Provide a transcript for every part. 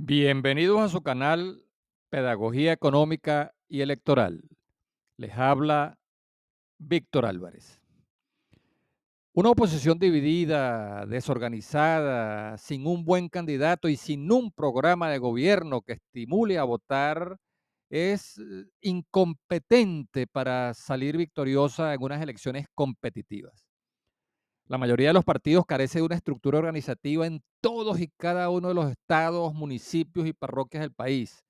Bienvenidos a su canal Pedagogía Económica y Electoral. Les habla Víctor Álvarez. Una oposición dividida, desorganizada, sin un buen candidato y sin un programa de gobierno que estimule a votar es eh, incompetente para salir victoriosa en unas elecciones competitivas. La mayoría de los partidos carece de una estructura organizativa en todos y cada uno de los estados, municipios y parroquias del país.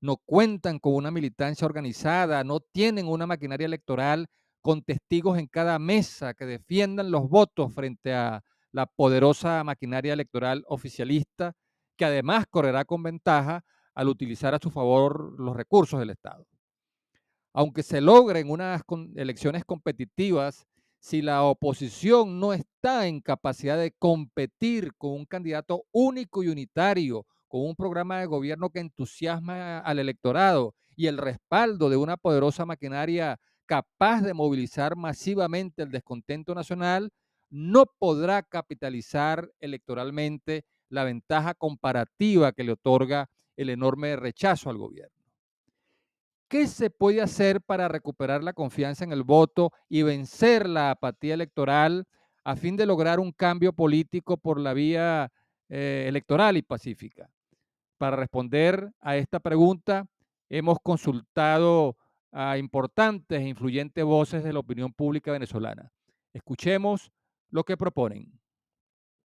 No cuentan con una militancia organizada, no tienen una maquinaria electoral con testigos en cada mesa que defiendan los votos frente a la poderosa maquinaria electoral oficialista, que además correrá con ventaja al utilizar a su favor los recursos del Estado. Aunque se logren unas elecciones competitivas, si la oposición no está en capacidad de competir con un candidato único y unitario, con un programa de gobierno que entusiasma al electorado y el respaldo de una poderosa maquinaria capaz de movilizar masivamente el descontento nacional, no podrá capitalizar electoralmente la ventaja comparativa que le otorga el enorme rechazo al gobierno. ¿Qué se puede hacer para recuperar la confianza en el voto y vencer la apatía electoral a fin de lograr un cambio político por la vía eh, electoral y pacífica? Para responder a esta pregunta, hemos consultado a importantes e influyentes voces de la opinión pública venezolana. Escuchemos lo que proponen.